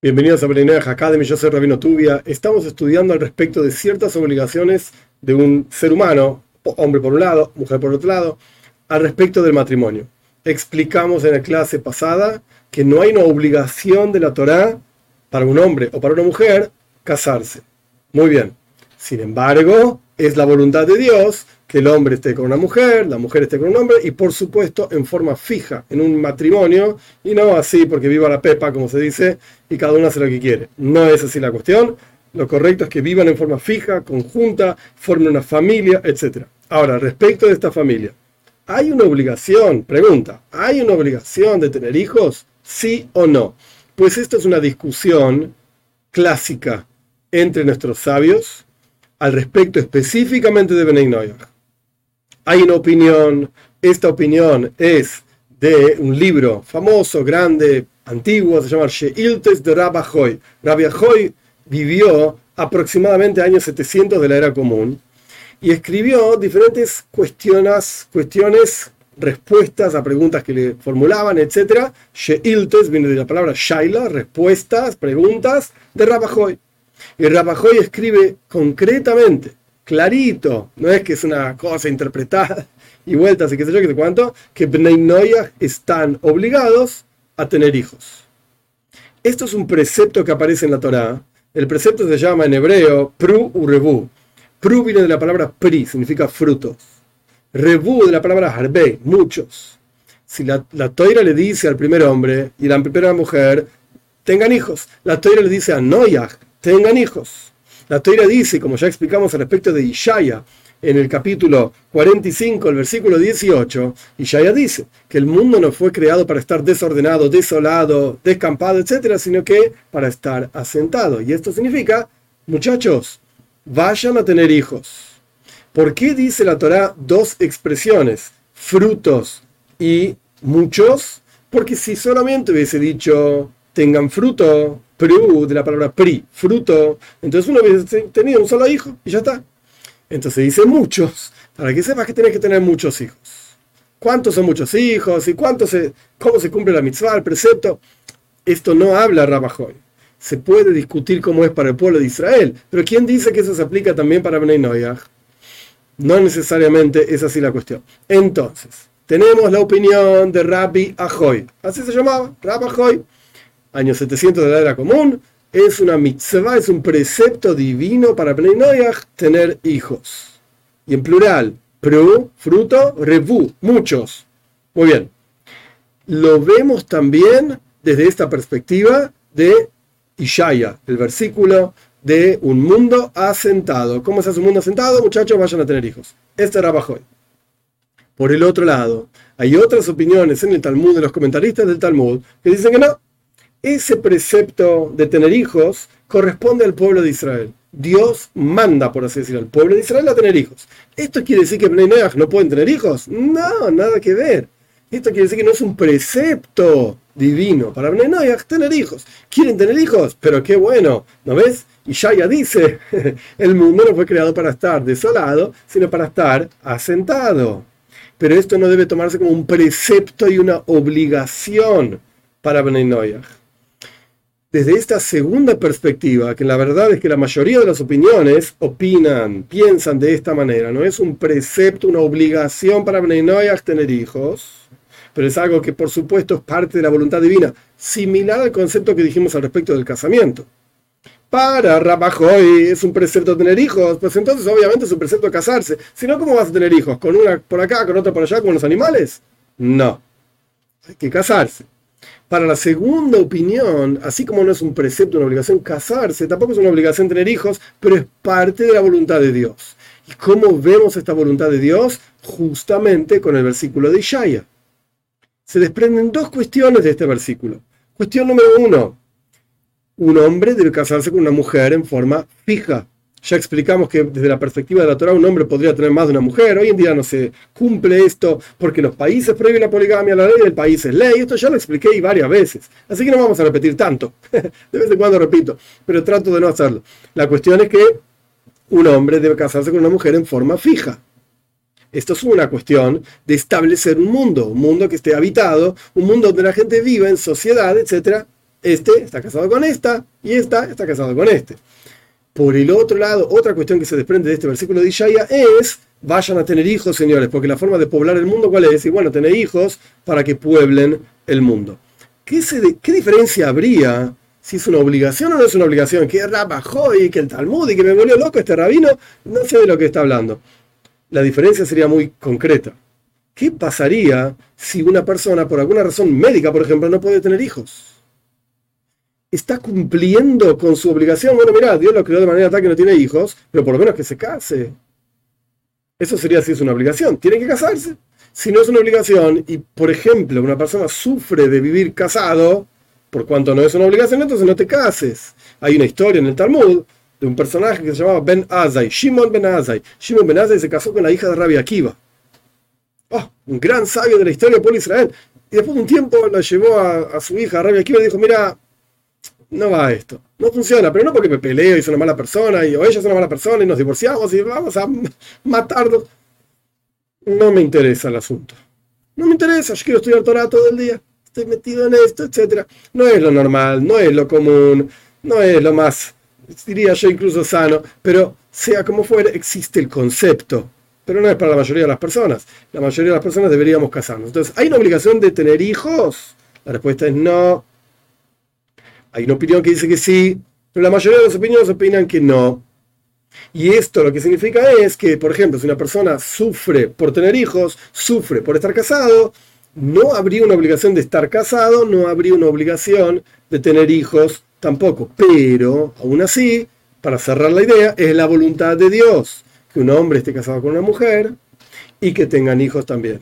Bienvenidos a Brenner Academy, yo soy Rabino Tubia. Estamos estudiando al respecto de ciertas obligaciones de un ser humano, hombre por un lado, mujer por otro lado, al respecto del matrimonio. Explicamos en la clase pasada que no hay una obligación de la Torá para un hombre o para una mujer casarse. Muy bien. Sin embargo, es la voluntad de Dios que el hombre esté con una mujer, la mujer esté con un hombre y por supuesto en forma fija, en un matrimonio y no así porque viva la pepa, como se dice, y cada uno hace lo que quiere. No es así la cuestión. Lo correcto es que vivan en forma fija, conjunta, formen una familia, etc. Ahora, respecto de esta familia, ¿hay una obligación? Pregunta, ¿hay una obligación de tener hijos? ¿Sí o no? Pues esta es una discusión clásica entre nuestros sabios al respecto específicamente de Benay hay una opinión, esta opinión es de un libro famoso, grande, antiguo, se llama Sheiltes de Rabbi Hoy. Rabbi Hoy vivió aproximadamente años 700 de la era común y escribió diferentes cuestiones, cuestiones respuestas a preguntas que le formulaban, etc. Sheiltes viene de la palabra Shaila, respuestas, preguntas de Rabajoy. Y Rabajoy escribe concretamente clarito, no es que es una cosa interpretada y vueltas y qué sé yo, qué sé cuánto, que Bnei están obligados a tener hijos. Esto es un precepto que aparece en la Torá. El precepto se llama en hebreo pru u rebu. Pru viene de la palabra pri, significa frutos. Rebu de la palabra harbe, muchos. Si la, la toira le dice al primer hombre y la primera mujer, tengan hijos, la toira le dice a Noyach, tengan hijos. La Torah dice, como ya explicamos al respecto de Ishaya, en el capítulo 45, el versículo 18, Ishaya dice que el mundo no fue creado para estar desordenado, desolado, descampado, etcétera, sino que para estar asentado. Y esto significa, muchachos, vayan a tener hijos. ¿Por qué dice la Torah dos expresiones, frutos y muchos? Porque si solamente hubiese dicho tengan fruto, pru, de la palabra pri, fruto, entonces uno hubiese tenido un solo hijo y ya está. Entonces dice muchos, para que sepas que tienes que tener muchos hijos. ¿Cuántos son muchos hijos? ¿Y cuántos se, cómo se cumple la mitzvah, el precepto? Esto no habla Rabajoy. Se puede discutir cómo es para el pueblo de Israel, pero ¿quién dice que eso se aplica también para Bnei Noyah? No necesariamente es así la cuestión. Entonces, tenemos la opinión de Rabbi Ahoy. Así se llamaba, Rabbi Ahoy años 700 de la era común, es una mitzvah, es un precepto divino para Bnei tener hijos. Y en plural, pru, fruto, revu, muchos. Muy bien. Lo vemos también desde esta perspectiva de Ishaya, el versículo de un mundo asentado. ¿Cómo se hace un mundo asentado? Muchachos, vayan a tener hijos. Este era Bajoy. Por el otro lado, hay otras opiniones en el Talmud, de los comentaristas del Talmud, que dicen que no, ese precepto de tener hijos corresponde al pueblo de Israel. Dios manda, por así decirlo, al pueblo de Israel a tener hijos. ¿Esto quiere decir que Bnei no pueden tener hijos? No, nada que ver. Esto quiere decir que no es un precepto divino para Bnei tener hijos. ¿Quieren tener hijos? Pero qué bueno, ¿no ves? Y ya dice, el mundo no fue creado para estar desolado, sino para estar asentado. Pero esto no debe tomarse como un precepto y una obligación para Bnei desde esta segunda perspectiva, que la verdad es que la mayoría de las opiniones opinan, piensan de esta manera, no es un precepto, una obligación para Bnei tener hijos, pero es algo que por supuesto es parte de la voluntad divina, similar al concepto que dijimos al respecto del casamiento. Para Rabajoy es un precepto tener hijos, pues entonces obviamente es un precepto casarse. Si no, ¿cómo vas a tener hijos? ¿Con una por acá, con otra por allá, como los animales? No. Hay que casarse. Para la segunda opinión, así como no es un precepto, una obligación casarse, tampoco es una obligación tener hijos, pero es parte de la voluntad de Dios. ¿Y cómo vemos esta voluntad de Dios? Justamente con el versículo de Ishaya. Se desprenden dos cuestiones de este versículo. Cuestión número uno, un hombre debe casarse con una mujer en forma fija, ya explicamos que desde la perspectiva de la Torah un hombre podría tener más de una mujer. Hoy en día no se cumple esto porque los países prohíben la poligamia, la ley del país es ley. Esto ya lo expliqué varias veces. Así que no vamos a repetir tanto. De vez en cuando repito, pero trato de no hacerlo. La cuestión es que un hombre debe casarse con una mujer en forma fija. Esto es una cuestión de establecer un mundo, un mundo que esté habitado, un mundo donde la gente viva en sociedad, etc. este está casado con esta y esta está casado con este. Por el otro lado, otra cuestión que se desprende de este versículo de Ishaya es, vayan a tener hijos, señores, porque la forma de poblar el mundo, ¿cuál es? Y bueno, tener hijos para que pueblen el mundo. ¿Qué, ¿Qué diferencia habría si es una obligación o no es una obligación? Que bajó y que el Talmud y que me volvió loco este rabino, no sé de lo que está hablando. La diferencia sería muy concreta. ¿Qué pasaría si una persona, por alguna razón médica, por ejemplo, no puede tener hijos? Está cumpliendo con su obligación. Bueno, mira, Dios lo creó de manera tal que no tiene hijos, pero por lo menos que se case. Eso sería si es una obligación. Tiene que casarse. Si no es una obligación y, por ejemplo, una persona sufre de vivir casado, por cuanto no es una obligación, entonces no te cases. Hay una historia en el Talmud de un personaje que se llamaba Ben Azai, Shimon Ben Azai. Shimon Ben Azai se casó con la hija de Rabbi Akiva. Oh, un gran sabio de la historia de Israel. Y después de un tiempo la llevó a, su hija, Rabbi Akiva, y dijo, mira, no va esto. No funciona, pero no porque me peleo y soy una mala persona, y, o ella es una mala persona y nos divorciamos y vamos a matarnos. No me interesa el asunto. No me interesa, yo quiero estudiar Torah todo el día. Estoy metido en esto, etc. No es lo normal, no es lo común, no es lo más, diría yo, incluso sano, pero sea como fuere, existe el concepto. Pero no es para la mayoría de las personas. La mayoría de las personas deberíamos casarnos. Entonces, ¿hay una obligación de tener hijos? La respuesta es no. Hay una opinión que dice que sí, pero la mayoría de las opiniones opinan que no. Y esto lo que significa es que, por ejemplo, si una persona sufre por tener hijos, sufre por estar casado, no habría una obligación de estar casado, no habría una obligación de tener hijos tampoco. Pero, aún así, para cerrar la idea, es la voluntad de Dios que un hombre esté casado con una mujer y que tengan hijos también.